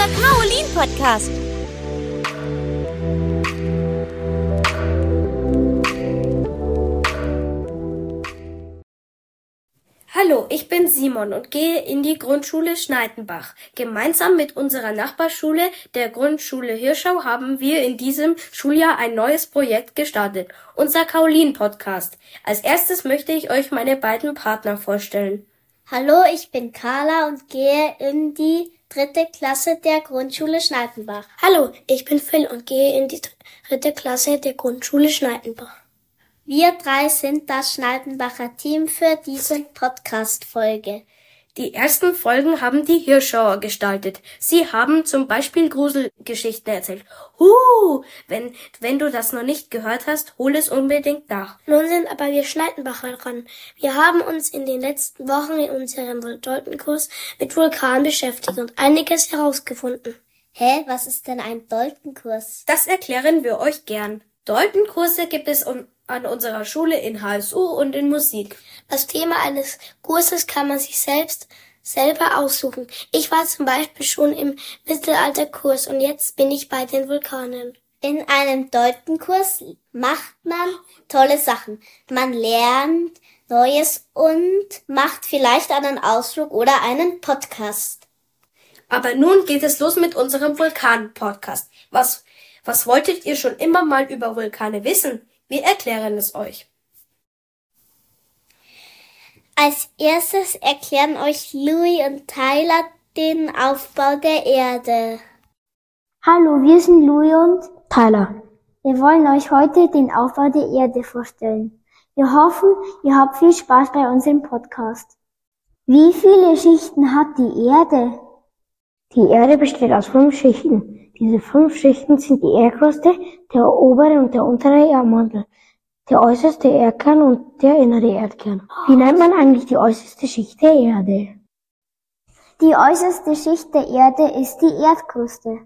unser Kaolin-Podcast. Hallo, ich bin Simon und gehe in die Grundschule Schneidenbach. Gemeinsam mit unserer Nachbarschule, der Grundschule Hirschau, haben wir in diesem Schuljahr ein neues Projekt gestartet, unser Kaolin-Podcast. Als erstes möchte ich euch meine beiden Partner vorstellen. Hallo, ich bin Carla und gehe in die dritte Klasse der Grundschule Schneidenbach. Hallo, ich bin Phil und gehe in die dritte Klasse der Grundschule Schneidenbach. Wir drei sind das Schneidenbacher Team für diese Podcast-Folge. Die ersten Folgen haben die Hirschauer gestaltet. Sie haben zum Beispiel Gruselgeschichten erzählt. Huh! Wenn, wenn du das noch nicht gehört hast, hol es unbedingt nach. Nun sind aber wir Schneidenbacher dran. Wir haben uns in den letzten Wochen in unserem Doltenkurs mit Vulkan beschäftigt und einiges herausgefunden. Hä, was ist denn ein Doltenkurs? Das erklären wir euch gern. Doltenkurse gibt es an unserer Schule in HSU und in Musik. Das Thema eines Kurses kann man sich selbst selber aussuchen. Ich war zum Beispiel schon im Mittelalterkurs und jetzt bin ich bei den Vulkanen. In einem Deutenkurs macht man tolle Sachen. Man lernt Neues und macht vielleicht einen Ausflug oder einen Podcast. Aber nun geht es los mit unserem Vulkan-Podcast. Was, was wolltet ihr schon immer mal über Vulkane wissen? Wir erklären es euch. Als erstes erklären euch Louis und Tyler den Aufbau der Erde. Hallo, wir sind Louis und Tyler. Wir wollen euch heute den Aufbau der Erde vorstellen. Wir hoffen, ihr habt viel Spaß bei unserem Podcast. Wie viele Schichten hat die Erde? Die Erde besteht aus fünf Schichten. Diese fünf Schichten sind die Erdkruste, der obere und der untere Erdmantel, der äußerste Erdkern und der innere Erdkern. Wie nennt man eigentlich die äußerste Schicht der Erde? Die äußerste Schicht der Erde ist die Erdkruste.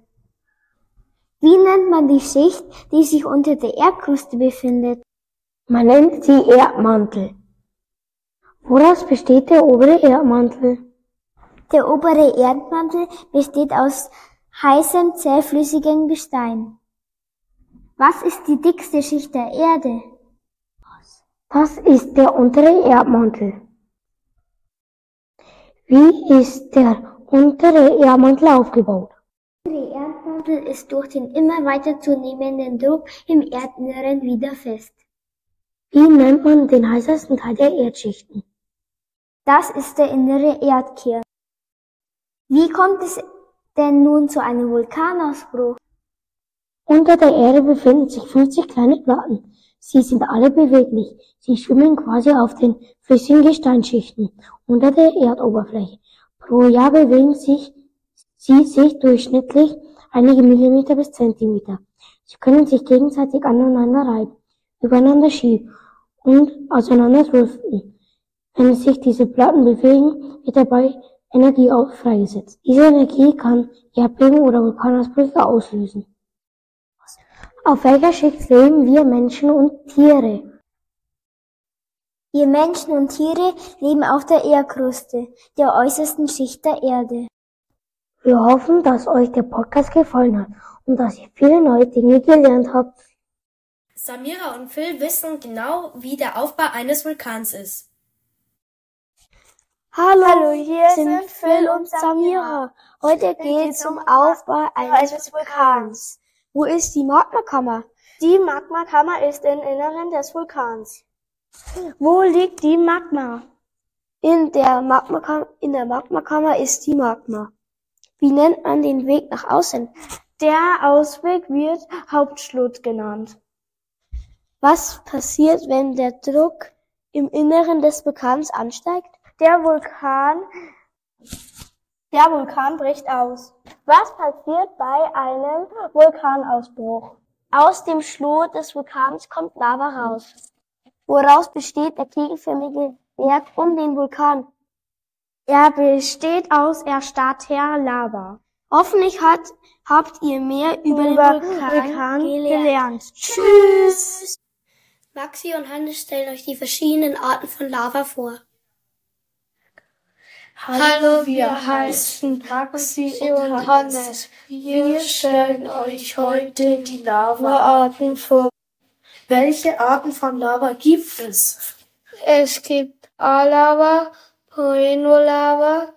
Wie nennt man die Schicht, die sich unter der Erdkruste befindet? Man nennt sie Erdmantel. Woraus besteht der obere Erdmantel? Der obere Erdmantel besteht aus heißem, zähflüssigem Gestein. Was ist die dickste Schicht der Erde? Das ist der untere Erdmantel. Wie ist der untere Erdmantel aufgebaut? Der untere Erdmantel ist durch den immer weiter zunehmenden Druck im Erdinneren wieder fest. Wie nennt man den heißesten Teil der Erdschichten? Das ist der innere Erdkern. Wie kommt es denn nun zu einem Vulkanausbruch? Unter der Erde befinden sich 50 kleine Platten. Sie sind alle beweglich. Sie schwimmen quasi auf den flüssigen Gesteinsschichten unter der Erdoberfläche. Pro Jahr bewegen sich sie sich durchschnittlich einige Millimeter bis Zentimeter. Sie können sich gegenseitig aneinander reiben, übereinander schieben und auseinander driften. Wenn sich diese Platten bewegen, wird dabei Energie freigesetzt. Diese Energie kann Erdbeben oder Vulkanausbrüche auslösen. Auf welcher Schicht leben wir Menschen und Tiere? Wir Menschen und Tiere leben auf der Erdkruste, der äußersten Schicht der Erde. Wir hoffen, dass euch der Podcast gefallen hat und dass ihr viele neue Dinge gelernt habt. Samira und Phil wissen genau, wie der Aufbau eines Vulkans ist. Hallo, Hallo hier sind Phil und Samira. Heute geht es um Aufbau eines Vulkans. Wo ist die Magmakammer? Die Magmakammer ist im Inneren des Vulkans. Wo liegt die Magma? In der Magmakammer, in der Magmakammer ist die Magma. Wie nennt man den Weg nach außen? Der Ausweg wird Hauptschlut genannt. Was passiert, wenn der Druck im Inneren des Vulkans ansteigt? Der Vulkan der Vulkan bricht aus. Was passiert bei einem Vulkanausbruch? Aus dem Schlot des Vulkans kommt Lava raus. Woraus besteht der kegelförmige Berg um den Vulkan? Er besteht aus erstarrter Lava. Hoffentlich hat, habt ihr mehr über, über den Vulkan, Vulkan gelernt. gelernt. Tschüss! Maxi und Hannes stellen euch die verschiedenen Arten von Lava vor. Hallo, wir heißen Maxi und Hannes. Wir stellen euch heute die Lavaarten vor. Welche Arten von Lava gibt es? Es gibt A-Lava, Poeno-Lava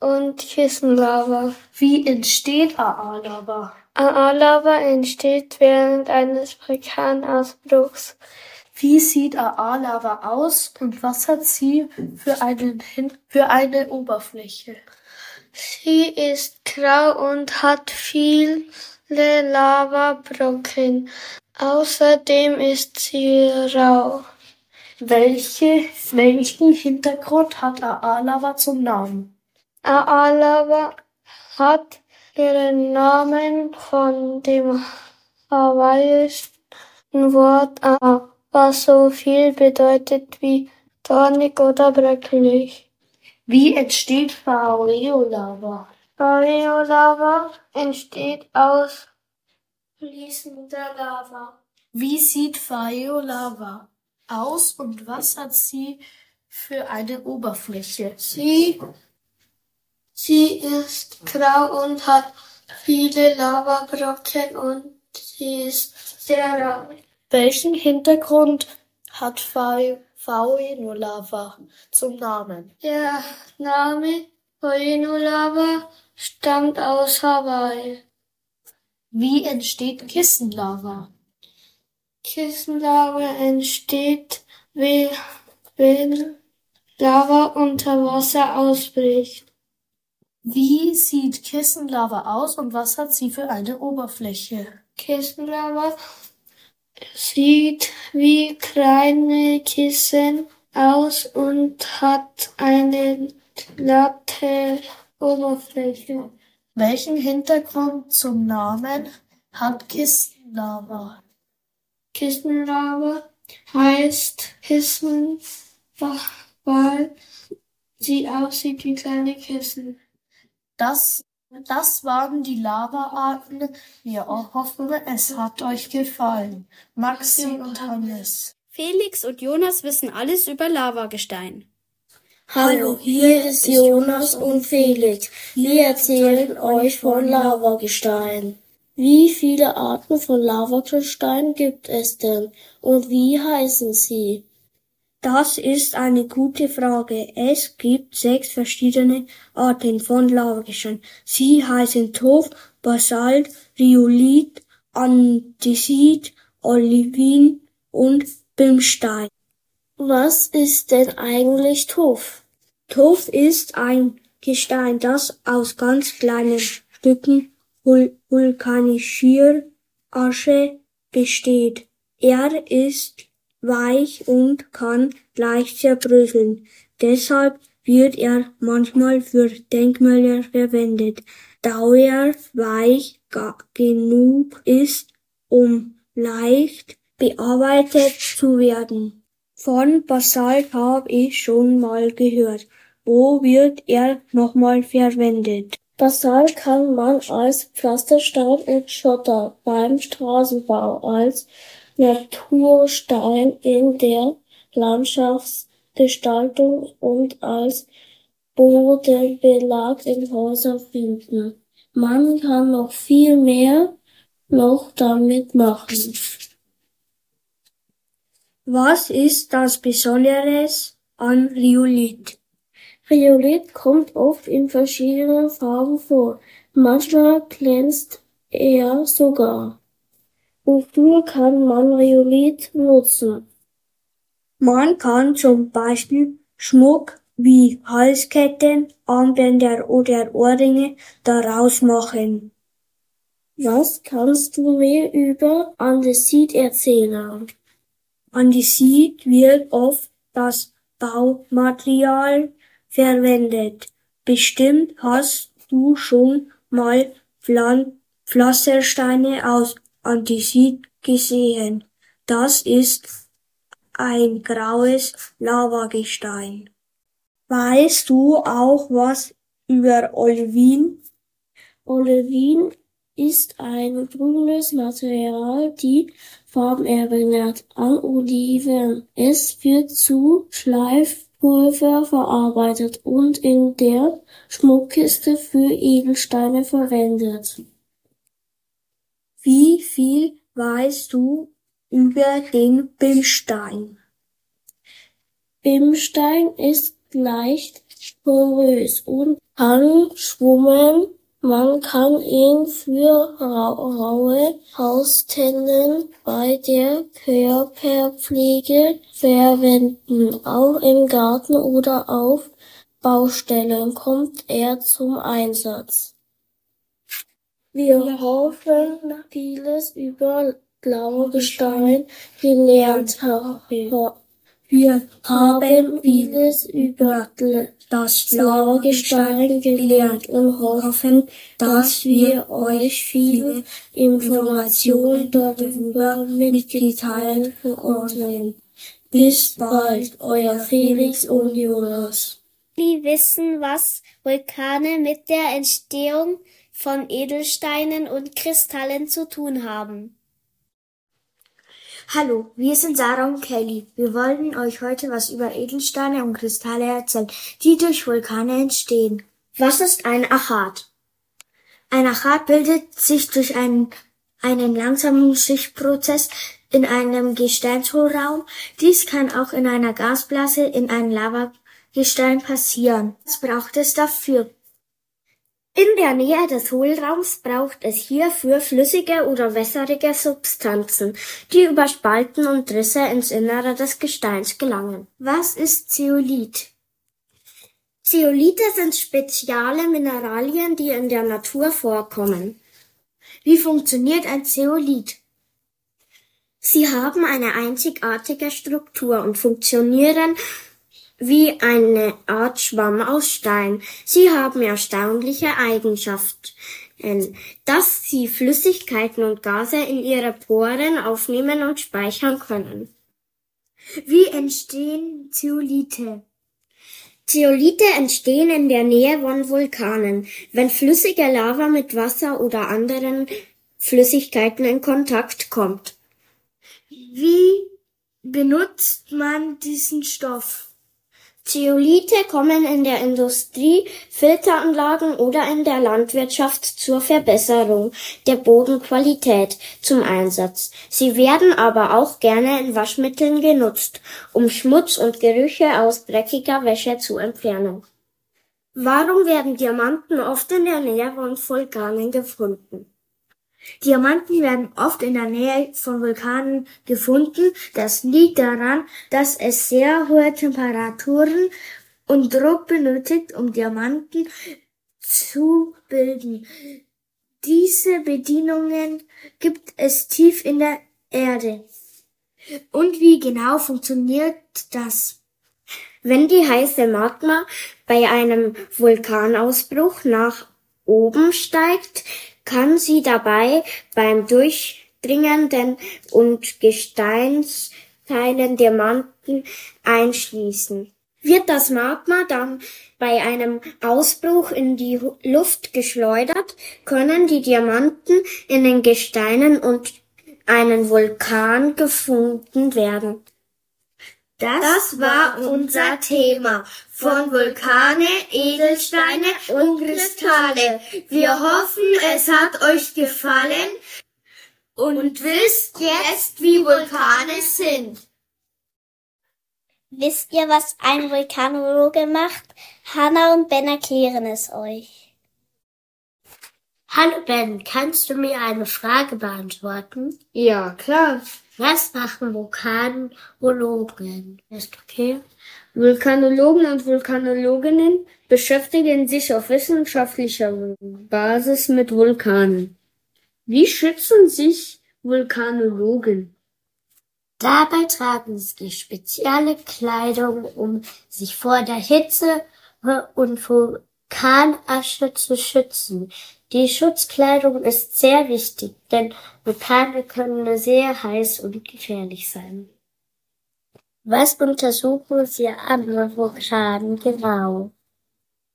und Kissenlava. Wie entsteht AA-Lava? AA-Lava entsteht während eines Vulkanausbruchs. Wie sieht AA-Lava aus und was hat sie für, einen Hin für eine Oberfläche? Sie ist grau und hat viele Lavabrocken. Außerdem ist sie rau. Welche, welchen Hintergrund hat AA-Lava zum Namen? AA-Lava hat ihren Namen von dem hawaiischen Wort A was so viel bedeutet wie dornig oder bröckelig. Wie entsteht Phaeolava? Phaeolava entsteht aus fließender Lava. Wie sieht Phaeolava aus und was hat sie für eine Oberfläche? Sie, sie ist grau und hat viele Lavabrocken und sie ist sehr rau. Welchen Hintergrund hat Phaenolava zum Namen? Der Name Phaenolava stammt aus Hawaii. Wie entsteht Kissenlava? Kissenlava entsteht, wenn Lava unter Wasser ausbricht. Wie sieht Kissenlava aus und was hat sie für eine Oberfläche? Kissenlava sieht wie kleine Kissen aus und hat eine glatte Oberfläche. Welchen Hintergrund zum Namen hat Kissenlava? Kissenlava heißt Kissen, weil sie aussieht wie kleine Kissen. Das das waren die Lavaarten. Wir hoffen, es hat euch gefallen. Maxi und Hannes. Felix und Jonas wissen alles über Lavagestein. Hallo, hier ist Jonas und Felix. Wir erzählen euch von Lavagestein. Wie viele Arten von Lavagestein gibt es denn und wie heißen sie? Das ist eine gute Frage. Es gibt sechs verschiedene Arten von Lavagestein. Sie heißen Tuff, Basalt, Rhyolith, Andesit, Olivin und Bimstein. Was ist denn eigentlich Tuff? Tuff ist ein Gestein, das aus ganz kleinen Stücken Vul vulkanischer Asche besteht. Er ist weich und kann leicht zerbröseln. Deshalb wird er manchmal für Denkmäler verwendet, da er weich genug ist, um leicht bearbeitet zu werden. Von Basalt habe ich schon mal gehört. Wo wird er nochmal verwendet? Basalt kann man als Pflasterstein und Schotter beim Straßenbau, als Naturstein in der Landschaftsgestaltung und als Bodenbelag in Häusern finden. Man kann noch viel mehr noch damit machen. Was ist das Besonderes an Rhyolith? Rhyolith kommt oft in verschiedenen Farben vor. Manchmal glänzt er sogar. Wofür kann man Rhyolith nutzen? Man kann zum Beispiel Schmuck wie Halsketten, Armbänder oder Ohrringe daraus machen. Was kannst du mir über Andesit erzählen? Andesit wird oft das Baumaterial verwendet. Bestimmt hast du schon mal Pflastersteine aus Andesit gesehen. Das ist ein graues Lavagestein. Weißt du auch was über Olivin? Olivin ist ein grünes Material, die Farben erinnert an Oliven. Es wird zu Schleif Pulver verarbeitet und in der Schmuckkiste für Edelsteine verwendet. Wie viel weißt du über den Bimstein? Bimstein ist leicht porös und kann schwummen. Man kann ihn für raue Haustennen bei der Körperpflege verwenden. Auch im Garten oder auf Baustellen kommt er zum Einsatz. Wir hoffen, vieles über Blaugestein gelernt haben. Wir haben vieles über das Blaugestein gelernt und hoffen, dass wir euch viele Informationen darüber mitgeteilt konnten. Bis bald, euer Felix und Jonas. Die wissen, was Vulkane mit der Entstehung von Edelsteinen und Kristallen zu tun haben. Hallo, wir sind Sarah und Kelly. Wir wollen euch heute was über Edelsteine und Kristalle erzählen, die durch Vulkane entstehen. Was ist ein Achat? Ein Achat bildet sich durch einen, einen langsamen Schichtprozess in einem Gesteinshohlraum. Dies kann auch in einer Gasblase in einem Lavagestein passieren. Was braucht es dafür? In der Nähe des Hohlraums braucht es hierfür flüssige oder wässrige Substanzen, die über Spalten und Risse ins Innere des Gesteins gelangen. Was ist Zeolit? Zeolite sind spezielle Mineralien, die in der Natur vorkommen. Wie funktioniert ein Zeolit? Sie haben eine einzigartige Struktur und funktionieren wie eine Art Schwamm aus Stein. Sie haben erstaunliche Eigenschaften, dass sie Flüssigkeiten und Gase in ihre Poren aufnehmen und speichern können. Wie entstehen Zeolite? Zeolite entstehen in der Nähe von Vulkanen, wenn flüssige Lava mit Wasser oder anderen Flüssigkeiten in Kontakt kommt. Wie benutzt man diesen Stoff? Zeolite kommen in der Industrie, Filteranlagen oder in der Landwirtschaft zur Verbesserung der Bodenqualität zum Einsatz. Sie werden aber auch gerne in Waschmitteln genutzt, um Schmutz und Gerüche aus dreckiger Wäsche zu entfernen. Warum werden Diamanten oft in der Nähe von Vulkanen gefunden? Diamanten werden oft in der Nähe von Vulkanen gefunden. Das liegt daran, dass es sehr hohe Temperaturen und Druck benötigt, um Diamanten zu bilden. Diese Bedingungen gibt es tief in der Erde. Und wie genau funktioniert das? Wenn die heiße Magma bei einem Vulkanausbruch nach oben steigt, kann sie dabei beim durchdringenden und Gesteinsteilen Diamanten einschließen. Wird das Magma dann bei einem Ausbruch in die Luft geschleudert, können die Diamanten in den Gesteinen und einen Vulkan gefunden werden. Das war unser Thema von Vulkane, Edelsteine und Kristalle. Wir hoffen, es hat euch gefallen und wisst jetzt, wie Vulkane sind. Wisst ihr, was ein Vulkanologe macht? Hanna und Ben erklären es euch. Hallo Ben, kannst du mir eine Frage beantworten? Ja, klar. Was machen Vulkanologen? Ist okay? Vulkanologen und Vulkanologinnen beschäftigen sich auf wissenschaftlicher Basis mit Vulkanen. Wie schützen sich Vulkanologen? Dabei tragen sie spezielle Kleidung, um sich vor der Hitze und Vulkanasche zu schützen. Die Schutzkleidung ist sehr wichtig, denn Vulkane können sehr heiß und gefährlich sein. Was untersuchen Sie an Vulkanen genau?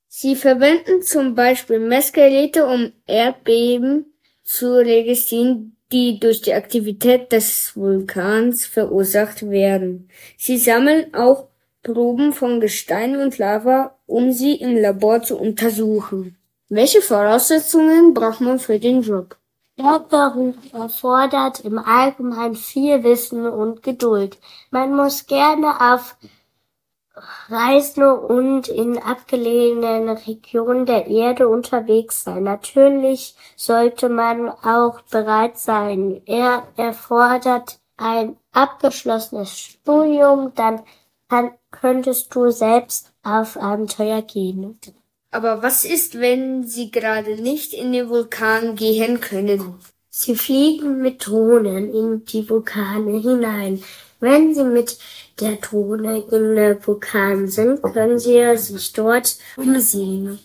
Sie verwenden zum Beispiel Messgeräte, um Erdbeben zu registrieren, die durch die Aktivität des Vulkans verursacht werden. Sie sammeln auch Proben von Gestein und Lava, um sie im Labor zu untersuchen. Welche Voraussetzungen braucht man für den Job? Der erfordert im Allgemeinen viel Wissen und Geduld. Man muss gerne auf Reisen und in abgelegenen Regionen der Erde unterwegs sein. Natürlich sollte man auch bereit sein. Er erfordert ein abgeschlossenes Studium, dann kann, könntest du selbst auf Abenteuer gehen. Aber was ist, wenn Sie gerade nicht in den Vulkan gehen können? Sie fliegen mit Drohnen in die Vulkane hinein. Wenn Sie mit der Drohne in den Vulkan sind, können Sie sich dort umsehen.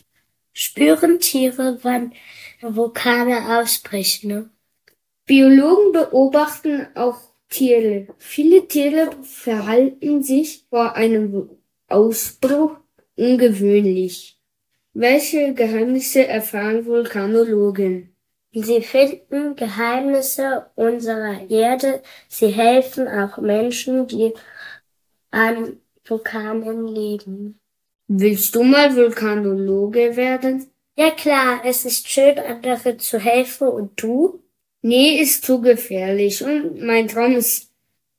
Spüren Tiere, wann Vulkane ausbrechen. Biologen beobachten auch Tiere. Viele Tiere verhalten sich vor einem Ausbruch ungewöhnlich. Welche Geheimnisse erfahren Vulkanologen? Sie finden Geheimnisse unserer Erde. Sie helfen auch Menschen, die an Vulkanen leben. Willst du mal Vulkanologe werden? Ja klar, es ist schön, anderen zu helfen. Und du? Nee, ist zu gefährlich. Und mein Traum ist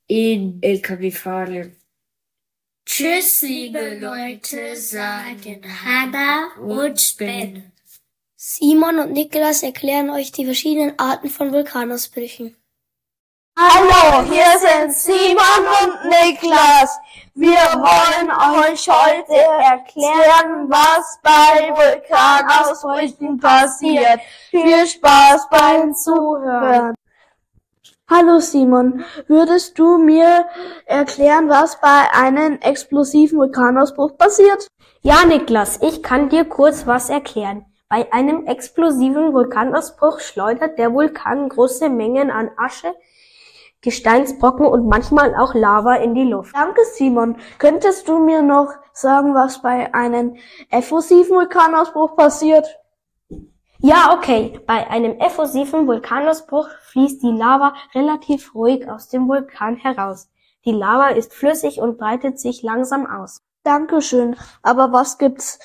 eh LKW-Fahrer. Tschüss, liebe Leute, sagen Hannah und Ben. Simon und Niklas erklären euch die verschiedenen Arten von Vulkanausbrüchen. Hallo, hier sind Simon und Niklas. Wir wollen euch heute erklären, was bei Vulkanausbrüchen passiert. Viel Spaß beim Zuhören. Hallo Simon, würdest du mir erklären, was bei einem explosiven Vulkanausbruch passiert? Ja, Niklas, ich kann dir kurz was erklären. Bei einem explosiven Vulkanausbruch schleudert der Vulkan große Mengen an Asche, Gesteinsbrocken und manchmal auch Lava in die Luft. Danke, Simon. Könntest du mir noch sagen, was bei einem effusiven Vulkanausbruch passiert? Ja, okay. Bei einem effusiven Vulkanausbruch fließt die Lava relativ ruhig aus dem Vulkan heraus. Die Lava ist flüssig und breitet sich langsam aus. Dankeschön. Aber was gibt's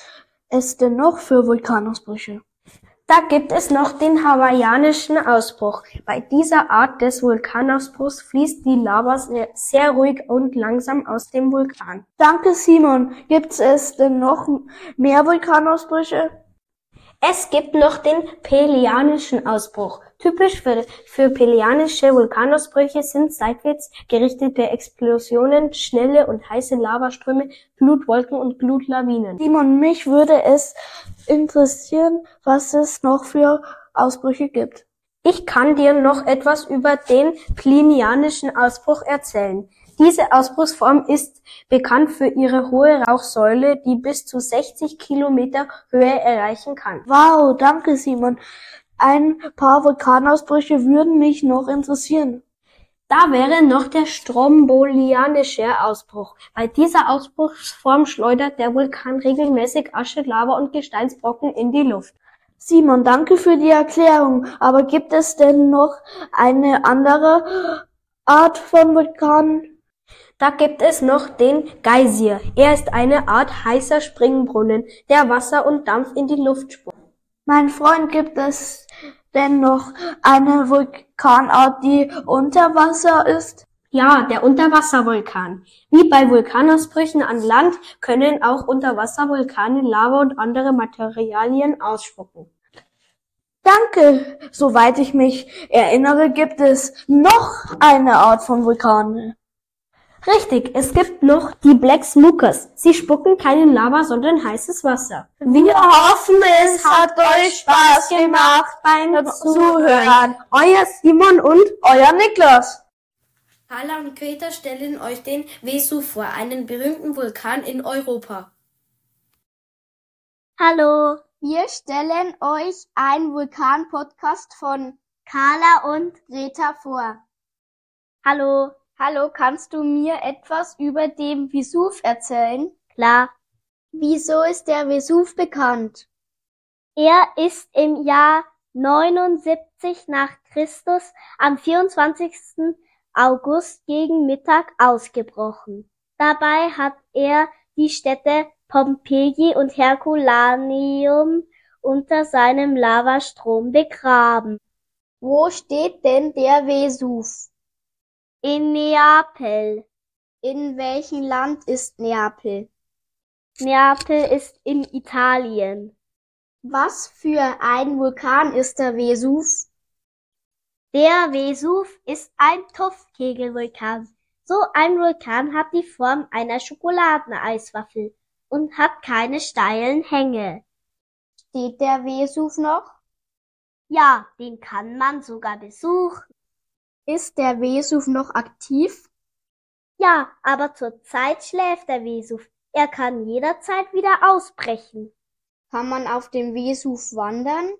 es denn noch für Vulkanausbrüche? Da gibt es noch den hawaiianischen Ausbruch. Bei dieser Art des Vulkanausbruchs fließt die Lava sehr, sehr, ruhig und langsam aus dem Vulkan. Danke, Simon. Gibt es denn noch mehr Vulkanausbrüche? Es gibt noch den Pelianischen Ausbruch. Typisch für, für Pelianische Vulkanausbrüche sind seitwärts gerichtete Explosionen, schnelle und heiße Lavaströme, Glutwolken und Glutlawinen. Simon, mich würde es interessieren, was es noch für Ausbrüche gibt. Ich kann dir noch etwas über den Plinianischen Ausbruch erzählen. Diese Ausbruchsform ist bekannt für ihre hohe Rauchsäule, die bis zu 60 Kilometer Höhe erreichen kann. Wow, danke Simon. Ein paar Vulkanausbrüche würden mich noch interessieren. Da wäre noch der strombolianische Ausbruch. Bei dieser Ausbruchsform schleudert der Vulkan regelmäßig Asche, Lava und Gesteinsbrocken in die Luft. Simon, danke für die Erklärung. Aber gibt es denn noch eine andere Art von Vulkan? Da gibt es noch den Geysir. Er ist eine Art heißer Springbrunnen, der Wasser und Dampf in die Luft spuckt. Mein Freund, gibt es denn noch eine Vulkanart, die unter Wasser ist? Ja, der Unterwasservulkan. Wie bei Vulkanausbrüchen an Land können auch Unterwasservulkane Lava und andere Materialien ausspucken. Danke. Soweit ich mich erinnere, gibt es noch eine Art von Vulkanen. Richtig, es gibt noch die Black Smokers. Sie spucken keinen Lava, sondern heißes Wasser. Wir hoffen, es hat euch Spaß gemacht beim Zuhören. Euer Simon und euer Niklas. Carla und Greta stellen euch den Vesuv vor, einen berühmten Vulkan in Europa. Hallo, wir stellen euch einen Vulkan-Podcast von Carla und Greta vor. Hallo, Hallo, kannst du mir etwas über den Vesuv erzählen? Klar. Wieso ist der Vesuv bekannt? Er ist im Jahr 79 nach Christus am 24. August gegen Mittag ausgebrochen. Dabei hat er die Städte Pompeji und Herculaneum unter seinem Lavastrom begraben. Wo steht denn der Vesuv? In Neapel. In welchem Land ist Neapel? Neapel ist in Italien. Was für ein Vulkan ist der Vesuv? Der Vesuv ist ein Topfkegelvulkan. So ein Vulkan hat die Form einer Schokoladeneiswaffel und hat keine steilen Hänge. Steht der Vesuv noch? Ja, den kann man sogar besuchen. Ist der Vesuv noch aktiv? Ja, aber zurzeit schläft der Vesuv. Er kann jederzeit wieder ausbrechen. Kann man auf dem Vesuv wandern?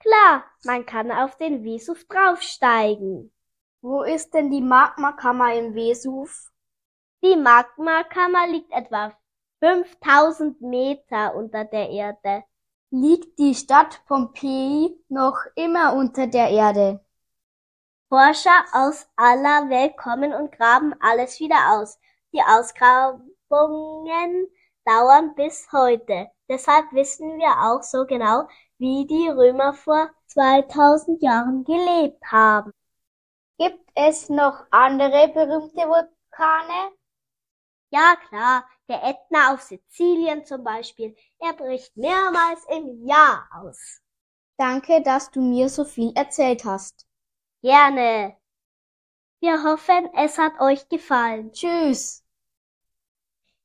Klar, man kann auf den Vesuv draufsteigen. Wo ist denn die Magmakammer im Vesuv? Die Magmakammer liegt etwa 5000 Meter unter der Erde. Liegt die Stadt Pompeji noch immer unter der Erde? Forscher aus aller Welt kommen und graben alles wieder aus. Die Ausgrabungen dauern bis heute. Deshalb wissen wir auch so genau, wie die Römer vor 2000 Jahren gelebt haben. Gibt es noch andere berühmte Vulkane? Ja, klar, der Ätna auf Sizilien zum Beispiel. Er bricht mehrmals im Jahr aus. Danke, dass du mir so viel erzählt hast. Gerne. Wir hoffen, es hat euch gefallen. Tschüss.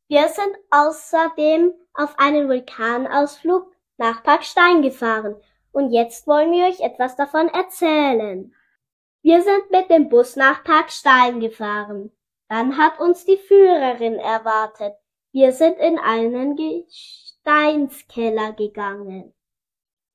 Wir sind außerdem auf einen Vulkanausflug nach Parkstein gefahren und jetzt wollen wir euch etwas davon erzählen. Wir sind mit dem Bus nach Parkstein gefahren. Dann hat uns die Führerin erwartet. Wir sind in einen Gesteinskeller gegangen.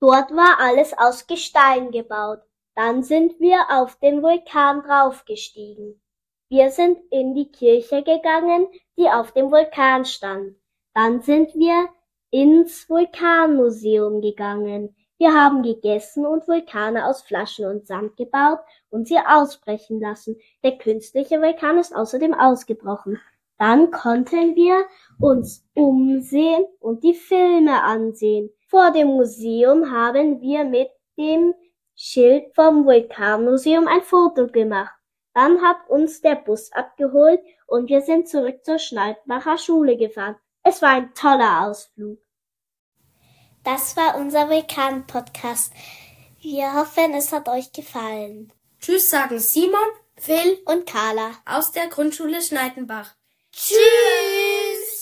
Dort war alles aus Gestein gebaut. Dann sind wir auf den Vulkan draufgestiegen. Wir sind in die Kirche gegangen, die auf dem Vulkan stand. Dann sind wir ins Vulkanmuseum gegangen. Wir haben gegessen und Vulkane aus Flaschen und Sand gebaut und sie ausbrechen lassen. Der künstliche Vulkan ist außerdem ausgebrochen. Dann konnten wir uns umsehen und die Filme ansehen. Vor dem Museum haben wir mit dem Schild vom Vulkanmuseum ein Foto gemacht. Dann hat uns der Bus abgeholt und wir sind zurück zur Schneidbacher Schule gefahren. Es war ein toller Ausflug. Das war unser Vulkan-Podcast. Wir hoffen, es hat euch gefallen. Tschüss sagen Simon, Phil und Carla aus der Grundschule Schneidenbach. Tschüss!